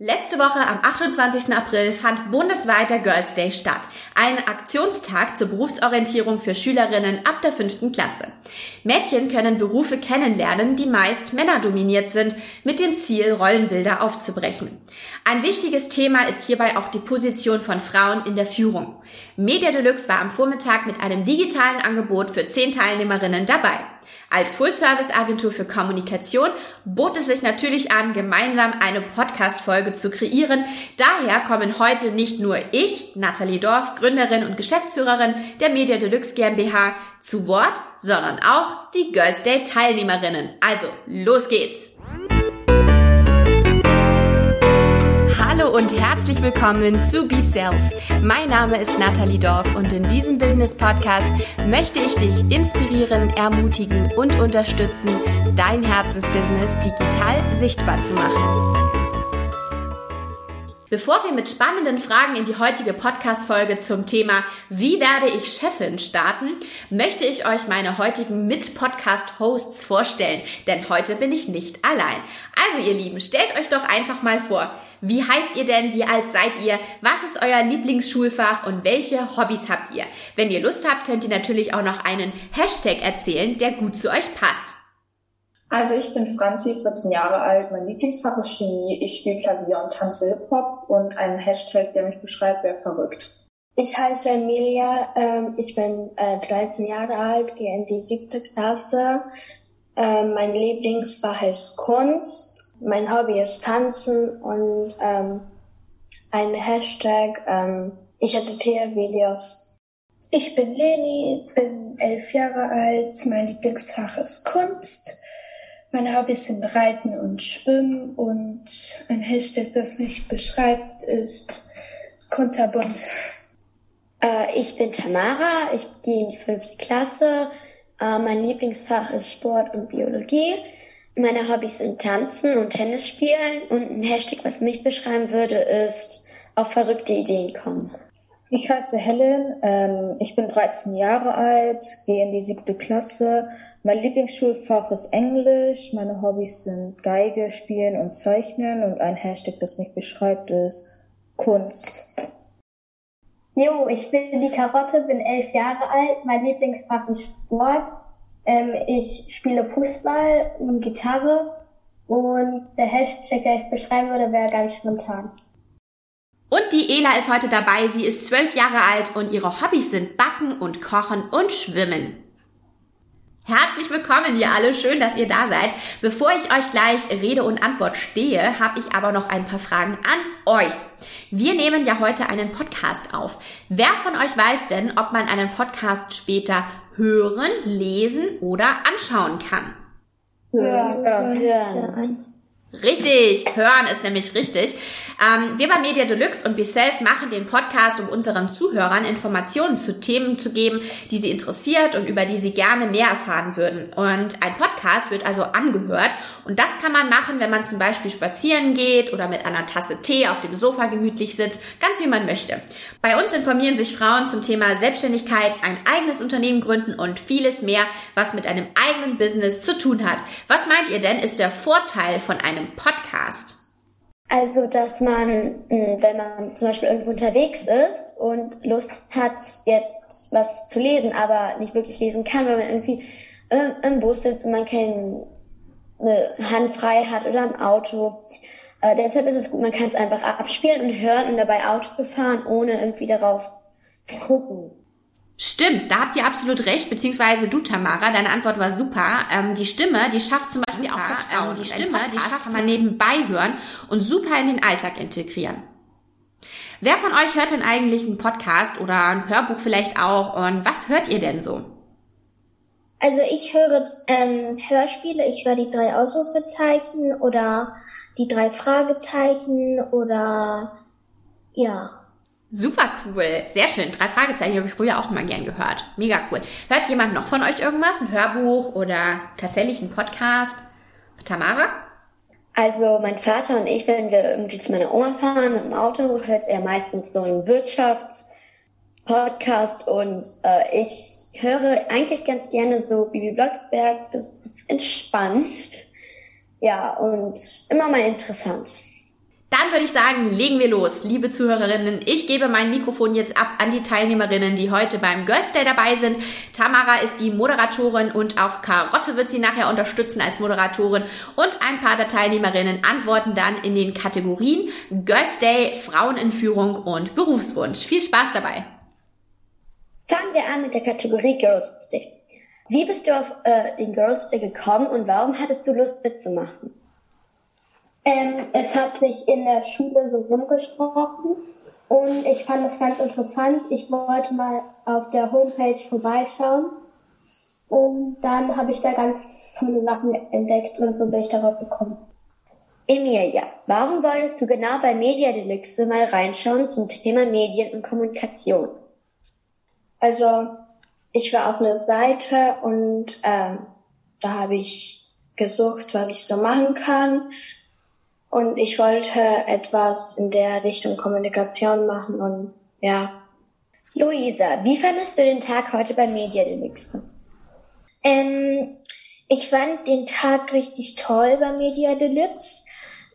Letzte Woche am 28. April fand bundesweit der Girls Day statt. Ein Aktionstag zur Berufsorientierung für Schülerinnen ab der fünften Klasse. Mädchen können Berufe kennenlernen, die meist männerdominiert sind, mit dem Ziel, Rollenbilder aufzubrechen. Ein wichtiges Thema ist hierbei auch die Position von Frauen in der Führung. Media Deluxe war am Vormittag mit einem digitalen Angebot für zehn Teilnehmerinnen dabei. Als Full-Service-Agentur für Kommunikation bot es sich natürlich an, gemeinsam eine Podcast-Folge zu kreieren. Daher kommen heute nicht nur ich, Nathalie Dorf, Gründerin und Geschäftsführerin der Media Deluxe GmbH, zu Wort, sondern auch die Girls Day Teilnehmerinnen. Also, los geht's! Und herzlich willkommen zu Be Self. Mein Name ist Nathalie Dorf und in diesem Business Podcast möchte ich dich inspirieren, ermutigen und unterstützen, dein Herzensbusiness digital sichtbar zu machen. Bevor wir mit spannenden Fragen in die heutige Podcast-Folge zum Thema Wie werde ich Chefin starten, möchte ich euch meine heutigen Mit-Podcast-Hosts vorstellen, denn heute bin ich nicht allein. Also ihr Lieben, stellt euch doch einfach mal vor, wie heißt ihr denn? Wie alt seid ihr? Was ist euer Lieblingsschulfach und welche Hobbys habt ihr? Wenn ihr Lust habt, könnt ihr natürlich auch noch einen Hashtag erzählen, der gut zu euch passt. Also ich bin Franzi, 14 Jahre alt. Mein Lieblingsfach ist Chemie. Ich spiele Klavier und tanze Hip-Hop und ein Hashtag, der mich beschreibt, wäre verrückt. Ich heiße Emilia, ähm, ich bin äh, 13 Jahre alt, gehe in die siebte Klasse. Ähm, mein Lieblingsfach ist Kunst mein Hobby ist Tanzen und ähm, ein Hashtag, ähm, ich editiere Videos. Ich bin Leni, bin elf Jahre alt, mein Lieblingsfach ist Kunst. Meine Hobbys sind Reiten und Schwimmen und ein Hashtag, das mich beschreibt, ist kunterbunt. Äh, ich bin Tamara, ich gehe in die fünfte Klasse. Äh, mein Lieblingsfach ist Sport und Biologie. Meine Hobbys sind Tanzen und Tennis spielen und ein Hashtag, was mich beschreiben würde, ist auf verrückte Ideen kommen. Ich heiße Helen, ähm, ich bin 13 Jahre alt, gehe in die siebte Klasse. Mein Lieblingsschulfach ist Englisch. Meine Hobbys sind Geige spielen und Zeichnen und ein Hashtag, das mich beschreibt, ist Kunst. Jo, ich bin die Karotte, bin elf Jahre alt. Mein Lieblingsfach ist Sport. Ähm, ich spiele Fußball und Gitarre und der Hashtag, der ich beschreiben würde, wäre ganz spontan. Und die Ela ist heute dabei. Sie ist zwölf Jahre alt und ihre Hobbys sind Backen und Kochen und Schwimmen. Herzlich willkommen, ihr alle. Schön, dass ihr da seid. Bevor ich euch gleich Rede und Antwort stehe, habe ich aber noch ein paar Fragen an euch. Wir nehmen ja heute einen Podcast auf. Wer von euch weiß denn, ob man einen Podcast später hören, lesen oder anschauen kann? Hören. hören. hören. Richtig, hören ist nämlich richtig. Ähm, wir bei Media Deluxe und BeSelf machen den Podcast, um unseren Zuhörern Informationen zu Themen zu geben, die sie interessiert und über die sie gerne mehr erfahren würden. Und ein Podcast wird also angehört und das kann man machen, wenn man zum Beispiel spazieren geht oder mit einer Tasse Tee auf dem Sofa gemütlich sitzt, ganz wie man möchte. Bei uns informieren sich Frauen zum Thema Selbstständigkeit, ein eigenes Unternehmen gründen und vieles mehr, was mit einem eigenen Business zu tun hat. Was meint ihr denn, ist der Vorteil von einem einem Podcast? Also, dass man, hm, wenn man zum Beispiel irgendwo unterwegs ist und Lust hat, jetzt was zu lesen, aber nicht wirklich lesen kann, weil man irgendwie im Bus sitzt und man keine Hand frei hat oder im Auto. Äh, deshalb ist es gut, man kann es einfach abspielen und hören und dabei Auto fahren, ohne irgendwie darauf zu gucken. Stimmt, da habt ihr absolut recht, beziehungsweise du, Tamara, deine Antwort war super. Ähm, die Stimme, die schafft zum Beispiel super, auch Vertrauen. Ähm, die Stimme, die schafft kann man nebenbei hören und super in den Alltag integrieren. Wer von euch hört denn eigentlich einen Podcast oder ein Hörbuch vielleicht auch und was hört ihr denn so? Also ich höre ähm, Hörspiele, ich höre die drei Ausrufezeichen oder die drei Fragezeichen oder ja. Super cool. Sehr schön. Drei Fragezeichen habe ich früher auch mal gern gehört. Mega cool. Hört jemand noch von euch irgendwas? Ein Hörbuch oder tatsächlich ein Podcast? Tamara? Also mein Vater und ich, wenn wir irgendwie zu meiner Oma fahren mit dem Auto, hört er meistens so einen Wirtschaftspodcast und äh, ich höre eigentlich ganz gerne so Bibi Blocksberg. Das ist entspannt. Ja, und immer mal interessant. Dann würde ich sagen, legen wir los, liebe Zuhörerinnen. Ich gebe mein Mikrofon jetzt ab an die Teilnehmerinnen, die heute beim Girls Day dabei sind. Tamara ist die Moderatorin und auch Karotte wird sie nachher unterstützen als Moderatorin. Und ein paar der Teilnehmerinnen antworten dann in den Kategorien Girls Day, Frauen in Führung und Berufswunsch. Viel Spaß dabei! Fangen wir an mit der Kategorie Girls Day. Wie bist du auf äh, den Girls Day gekommen und warum hattest du Lust mitzumachen? Ähm, es hat sich in der Schule so rumgesprochen und ich fand es ganz interessant. Ich wollte mal auf der Homepage vorbeischauen und dann habe ich da ganz tolle Sachen entdeckt und so bin ich darauf gekommen. Emilia, warum wolltest du genau bei Media Deluxe mal reinschauen zum Thema Medien und Kommunikation? Also ich war auf einer Seite und ähm, da habe ich gesucht, was ich so machen kann und ich wollte etwas in der Richtung Kommunikation machen und ja. Luisa, wie fandest du den Tag heute bei Media Deluxe? Ähm, ich fand den Tag richtig toll bei Media Deluxe.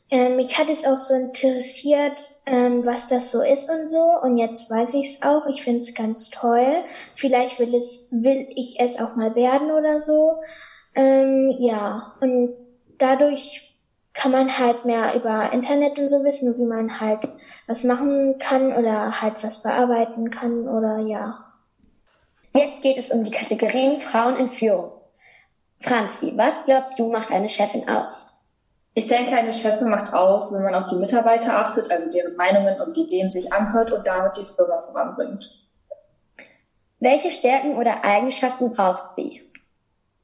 Ähm, mich hat es auch so interessiert, ähm, was das so ist und so. Und jetzt weiß ich es auch. Ich finde es ganz toll. Vielleicht will es, will ich es auch mal werden oder so. Ähm, ja. Und dadurch kann man halt mehr über Internet und so wissen, wie man halt was machen kann oder halt was bearbeiten kann oder ja. Jetzt geht es um die Kategorien Frauen in Führung. Franzi, was glaubst du macht eine Chefin aus? Ich denke, eine Chefin macht aus, wenn man auf die Mitarbeiter achtet, also deren Meinungen und Ideen sich anhört und damit die Firma voranbringt. Welche Stärken oder Eigenschaften braucht sie?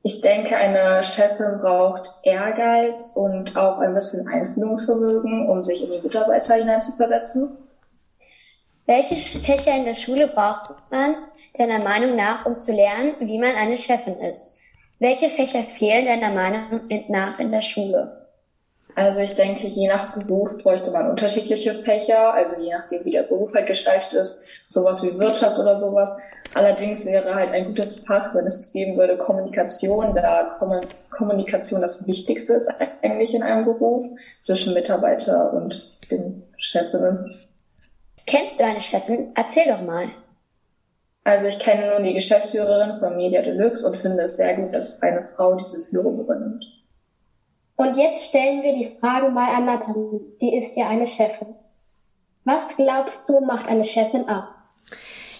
Ich denke, eine Chefin braucht Ehrgeiz und auch ein bisschen Einfühlungsvermögen, um sich in die Mitarbeiter hineinzuversetzen. Welche Fächer in der Schule braucht man deiner Meinung nach, um zu lernen, wie man eine Chefin ist? Welche Fächer fehlen deiner Meinung nach in der Schule? Also ich denke, je nach Beruf bräuchte man unterschiedliche Fächer, also je nachdem, wie der Beruf halt gestaltet ist, sowas wie Wirtschaft oder sowas. Allerdings wäre halt ein gutes Fach, wenn es geben würde, Kommunikation, da Kommunikation das Wichtigste ist eigentlich in einem Beruf zwischen Mitarbeiter und den Chefinnen. Kennst du eine Chefin? Erzähl doch mal. Also ich kenne nur die Geschäftsführerin von Media Deluxe und finde es sehr gut, dass eine Frau diese Führung übernimmt. Und jetzt stellen wir die Frage mal an Nathalie. Die ist ja eine Chefin. Was glaubst du, macht eine Chefin aus?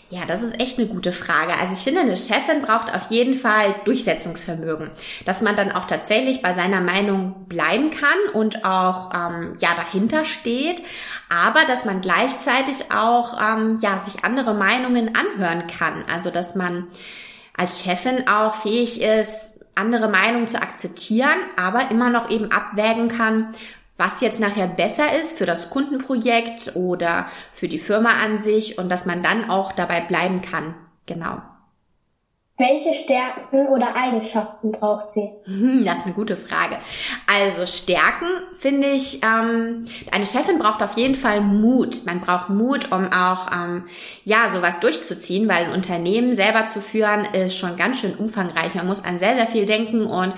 Ja, das ist echt eine gute Frage. Also ich finde, eine Chefin braucht auf jeden Fall Durchsetzungsvermögen, dass man dann auch tatsächlich bei seiner Meinung bleiben kann und auch ähm, ja dahinter steht, aber dass man gleichzeitig auch ähm, ja sich andere Meinungen anhören kann. Also dass man als Chefin auch fähig ist, andere Meinungen zu akzeptieren, aber immer noch eben abwägen kann, was jetzt nachher besser ist für das Kundenprojekt oder für die Firma an sich und dass man dann auch dabei bleiben kann. Genau. Welche Stärken oder Eigenschaften braucht sie? Hm, das ist eine gute Frage. Also Stärken finde ich, ähm, eine Chefin braucht auf jeden Fall Mut. Man braucht Mut, um auch ähm, ja sowas durchzuziehen, weil ein Unternehmen selber zu führen ist schon ganz schön umfangreich. Man muss an sehr sehr viel denken und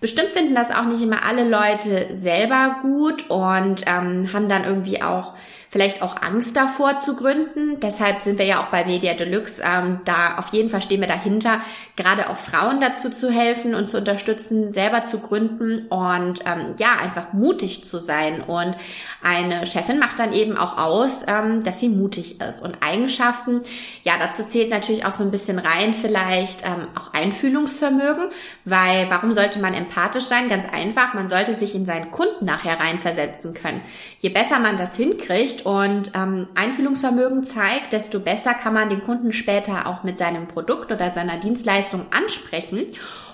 Bestimmt finden das auch nicht immer alle Leute selber gut und ähm, haben dann irgendwie auch vielleicht auch Angst davor zu gründen. Deshalb sind wir ja auch bei Media Deluxe ähm, da auf jeden Fall stehen wir dahinter, gerade auch Frauen dazu zu helfen und zu unterstützen, selber zu gründen und ähm, ja einfach mutig zu sein. Und eine Chefin macht dann eben auch aus, ähm, dass sie mutig ist und Eigenschaften. Ja, dazu zählt natürlich auch so ein bisschen rein vielleicht ähm, auch Einfühlungsvermögen, weil warum sollte man empathisch sein? Ganz einfach, man sollte sich in seinen Kunden nachher reinversetzen können. Je besser man das hinkriegt und ähm, Einfühlungsvermögen zeigt, desto besser kann man den Kunden später auch mit seinem Produkt oder seiner Dienstleistung ansprechen.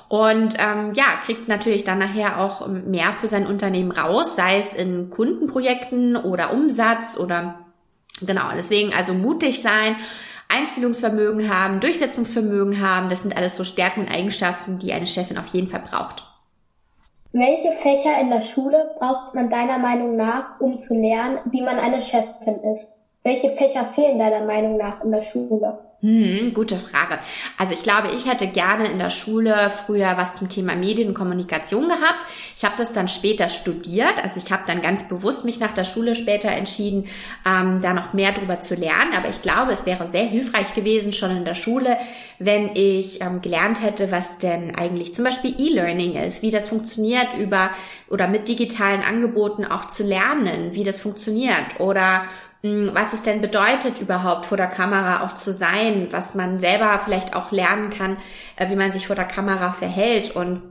Und ähm, ja, kriegt natürlich dann nachher auch mehr für sein Unternehmen raus, sei es in Kundenprojekten oder Umsatz oder genau. Deswegen also mutig sein, Einfühlungsvermögen haben, Durchsetzungsvermögen haben. Das sind alles so Stärken und Eigenschaften, die eine Chefin auf jeden Fall braucht. Welche Fächer in der Schule braucht man deiner Meinung nach, um zu lernen, wie man eine Chefin ist? Welche Fächer fehlen deiner Meinung nach in der Schule? Hm, gute Frage. Also ich glaube, ich hätte gerne in der Schule früher was zum Thema Medien und Kommunikation gehabt. Ich habe das dann später studiert. Also ich habe dann ganz bewusst mich nach der Schule später entschieden, ähm, da noch mehr drüber zu lernen. Aber ich glaube, es wäre sehr hilfreich gewesen schon in der Schule, wenn ich ähm, gelernt hätte, was denn eigentlich zum Beispiel E-Learning ist, wie das funktioniert über oder mit digitalen Angeboten auch zu lernen, wie das funktioniert oder was es denn bedeutet, überhaupt vor der Kamera auch zu sein, was man selber vielleicht auch lernen kann, äh, wie man sich vor der Kamera verhält und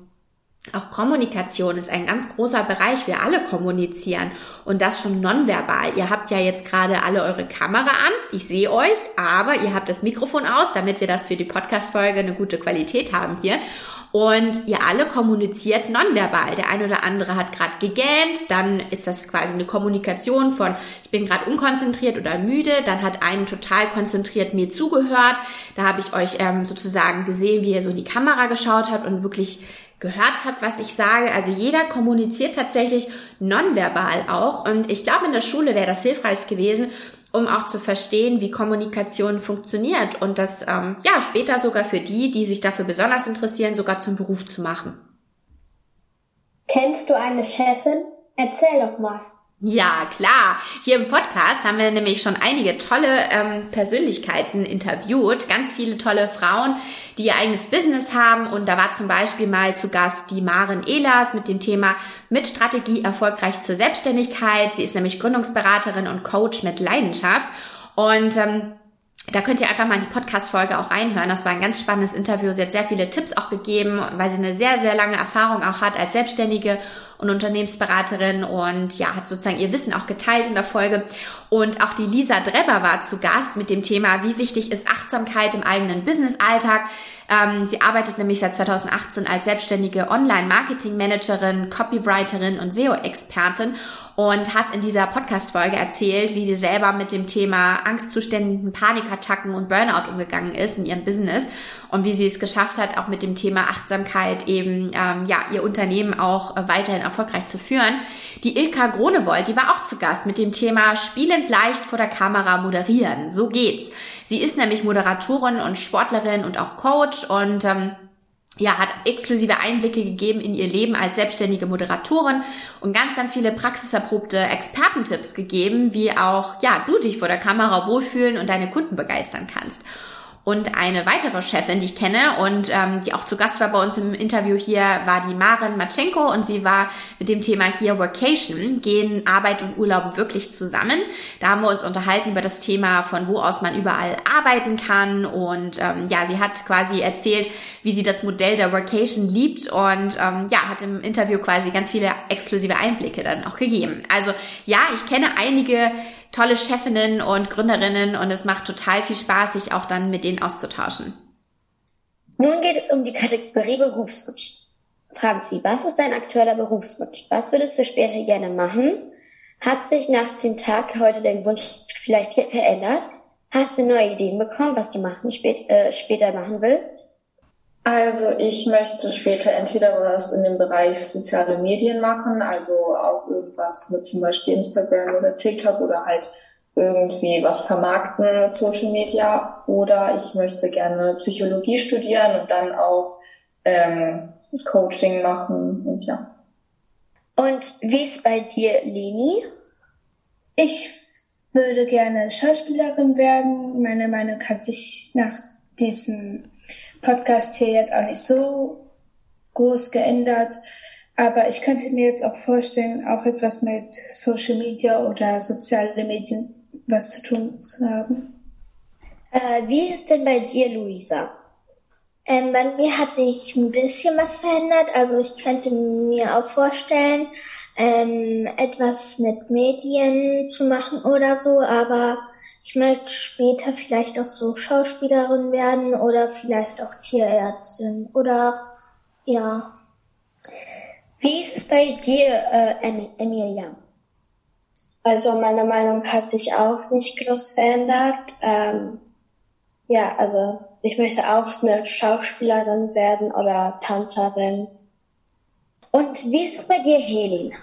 auch Kommunikation ist ein ganz großer Bereich. Wir alle kommunizieren und das schon nonverbal. Ihr habt ja jetzt gerade alle eure Kamera an. Ich sehe euch, aber ihr habt das Mikrofon aus, damit wir das für die Podcast-Folge eine gute Qualität haben hier. Und ihr alle kommuniziert nonverbal. Der eine oder andere hat gerade gegähnt, dann ist das quasi eine Kommunikation von ich bin gerade unkonzentriert oder müde, dann hat einen total konzentriert mir zugehört. Da habe ich euch ähm, sozusagen gesehen, wie ihr so in die Kamera geschaut habt und wirklich gehört habt, was ich sage. Also jeder kommuniziert tatsächlich nonverbal auch. Und ich glaube, in der Schule wäre das hilfreich gewesen, um auch zu verstehen, wie Kommunikation funktioniert und das ähm, ja später sogar für die, die sich dafür besonders interessieren, sogar zum Beruf zu machen. Kennst du eine Chefin? Erzähl doch mal. Ja, klar. Hier im Podcast haben wir nämlich schon einige tolle ähm, Persönlichkeiten interviewt. Ganz viele tolle Frauen, die ihr eigenes Business haben. Und da war zum Beispiel mal zu Gast die Maren Ehlers mit dem Thema mit Strategie erfolgreich zur Selbstständigkeit. Sie ist nämlich Gründungsberaterin und Coach mit Leidenschaft. Und ähm, da könnt ihr einfach mal in die Podcast-Folge auch reinhören. Das war ein ganz spannendes Interview. Sie hat sehr viele Tipps auch gegeben, weil sie eine sehr, sehr lange Erfahrung auch hat als Selbstständige und Unternehmensberaterin und ja, hat sozusagen ihr Wissen auch geteilt in der Folge. Und auch die Lisa Drebber war zu Gast mit dem Thema, wie wichtig ist Achtsamkeit im eigenen Business-Alltag. Ähm, sie arbeitet nämlich seit 2018 als selbstständige Online-Marketing-Managerin, Copywriterin und SEO-Expertin und hat in dieser Podcast-Folge erzählt, wie sie selber mit dem Thema Angstzuständen, Panikattacken und Burnout umgegangen ist in ihrem Business und wie sie es geschafft hat, auch mit dem Thema Achtsamkeit eben ähm, ja ihr Unternehmen auch äh, weiterhin erfolgreich zu führen. Die Ilka Gronewold, die war auch zu Gast mit dem Thema spielend leicht vor der Kamera moderieren. So geht's. Sie ist nämlich Moderatorin und Sportlerin und auch Coach und ähm, ja, hat exklusive Einblicke gegeben in ihr Leben als selbstständige Moderatorin und ganz, ganz viele praxiserprobte Expertentipps gegeben, wie auch, ja, du dich vor der Kamera wohlfühlen und deine Kunden begeistern kannst. Und eine weitere Chefin, die ich kenne und ähm, die auch zu Gast war bei uns im Interview hier, war die Maren Matschenko und sie war mit dem Thema hier Workation, gehen Arbeit und Urlaub wirklich zusammen. Da haben wir uns unterhalten über das Thema, von wo aus man überall arbeiten kann und ähm, ja, sie hat quasi erzählt, wie sie das Modell der Workation liebt und ähm, ja, hat im Interview quasi ganz viele exklusive Einblicke dann auch gegeben. Also ja, ich kenne einige tolle Chefinnen und Gründerinnen und es macht total viel Spaß, sich auch dann mit denen auszutauschen. Nun geht es um die Kategorie Berufswunsch. Fragen Sie, was ist dein aktueller Berufswunsch? Was würdest du später gerne machen? Hat sich nach dem Tag heute dein Wunsch vielleicht verändert? Hast du neue Ideen bekommen, was du machen, spät, äh, später machen willst? Also ich möchte später entweder was in dem Bereich soziale Medien machen, also auch irgendwas mit zum Beispiel Instagram oder TikTok oder halt irgendwie was vermarkten mit Social Media. Oder ich möchte gerne Psychologie studieren und dann auch ähm, Coaching machen und ja. Und wie ist bei dir, Leni? Ich würde gerne Schauspielerin werden. Meine Meinung hat sich nach diesem Podcast hier jetzt auch nicht so groß geändert. Aber ich könnte mir jetzt auch vorstellen, auch etwas mit Social Media oder soziale Medien was zu tun zu haben. Äh, wie ist es denn bei dir, Luisa? Ähm, bei mir hat sich ein bisschen was verändert. Also ich könnte mir auch vorstellen, ähm, etwas mit Medien zu machen oder so, aber ich möchte später vielleicht auch so Schauspielerin werden oder vielleicht auch Tierärztin oder ja. Wie ist es bei dir, äh, Emilia? Also meine Meinung hat sich auch nicht groß verändert. Ähm, ja, also ich möchte auch eine Schauspielerin werden oder Tanzerin. Und wie ist es bei dir, Helena?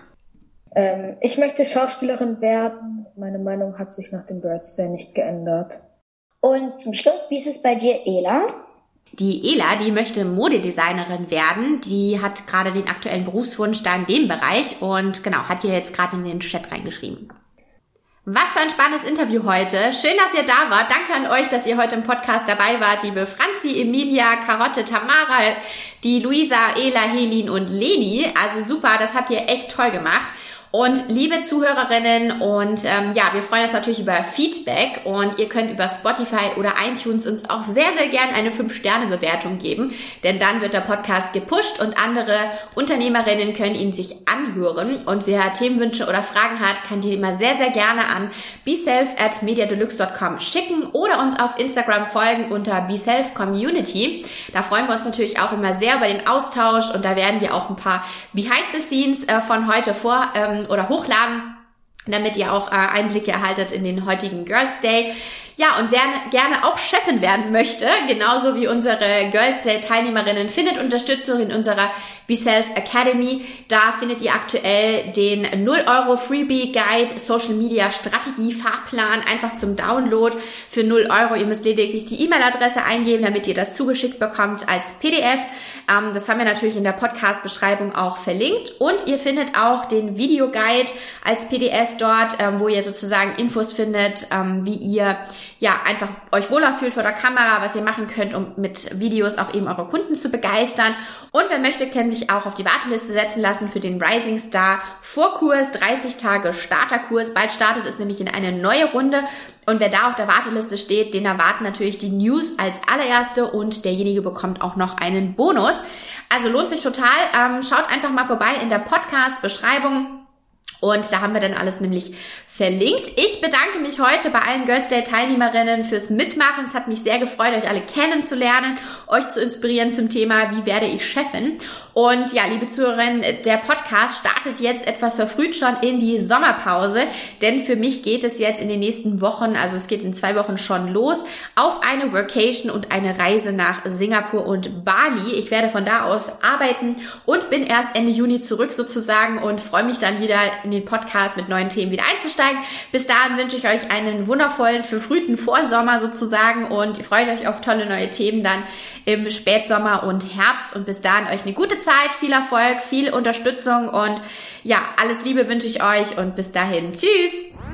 Ähm, ich möchte Schauspielerin werden. Meine Meinung hat sich nach dem Birthday nicht geändert. Und zum Schluss, wie ist es bei dir, Ela? Die Ela, die möchte Modedesignerin werden. Die hat gerade den aktuellen Berufswunsch da in dem Bereich und genau, hat hier jetzt gerade in den Chat reingeschrieben. Was für ein spannendes Interview heute. Schön, dass ihr da wart. Danke an euch, dass ihr heute im Podcast dabei wart. Liebe Franzi, Emilia, Karotte, Tamara, die Luisa, Ela, Helin und Leni. Also super, das habt ihr echt toll gemacht. Und liebe Zuhörerinnen und ähm, ja, wir freuen uns natürlich über Feedback und ihr könnt über Spotify oder iTunes uns auch sehr, sehr gern eine 5-Sterne-Bewertung geben, denn dann wird der Podcast gepusht und andere Unternehmerinnen können ihn sich anhören. Und wer Themenwünsche oder Fragen hat, kann die immer sehr, sehr gerne an beself at mediadeluxe.com schicken oder uns auf Instagram folgen unter beselfcommunity. Da freuen wir uns natürlich auch immer sehr über den Austausch und da werden wir auch ein paar Behind the Scenes äh, von heute vor ähm, oder hochladen, damit ihr auch äh, Einblicke erhaltet in den heutigen Girls Day. Ja, und wer gerne auch Chefin werden möchte, genauso wie unsere Girls Teilnehmerinnen, findet Unterstützung in unserer Be Self Academy. Da findet ihr aktuell den 0 Euro Freebie Guide Social Media Strategie Fahrplan einfach zum Download für 0 Euro. Ihr müsst lediglich die E-Mail-Adresse eingeben, damit ihr das zugeschickt bekommt als PDF. Ähm, das haben wir natürlich in der Podcast-Beschreibung auch verlinkt. Und ihr findet auch den Videoguide als PDF dort, ähm, wo ihr sozusagen Infos findet, ähm, wie ihr ja, einfach euch wohler fühlt vor der Kamera, was ihr machen könnt, um mit Videos auch eben eure Kunden zu begeistern. Und wer möchte, kann sich auch auf die Warteliste setzen lassen für den Rising Star Vorkurs, 30 Tage Starterkurs. Bald startet es nämlich in eine neue Runde. Und wer da auf der Warteliste steht, den erwarten natürlich die News als allererste und derjenige bekommt auch noch einen Bonus. Also lohnt sich total. Ähm, schaut einfach mal vorbei in der Podcast-Beschreibung. Und da haben wir dann alles nämlich verlinkt. Ich bedanke mich heute bei allen Girls Day Teilnehmerinnen fürs Mitmachen. Es hat mich sehr gefreut, euch alle kennenzulernen, euch zu inspirieren zum Thema, wie werde ich Chefin. Und ja, liebe Zuhörerinnen, der Podcast startet jetzt etwas verfrüht schon in die Sommerpause, denn für mich geht es jetzt in den nächsten Wochen, also es geht in zwei Wochen schon los, auf eine Workation und eine Reise nach Singapur und Bali. Ich werde von da aus arbeiten und bin erst Ende Juni zurück sozusagen und freue mich dann wieder in den Podcast mit neuen Themen wieder einzusteigen. Bis dahin wünsche ich euch einen wundervollen, verfrühten Vorsommer sozusagen und freut euch auf tolle neue Themen dann im Spätsommer und Herbst. Und bis dahin euch eine gute Zeit, viel Erfolg, viel Unterstützung und ja, alles Liebe wünsche ich euch und bis dahin. Tschüss!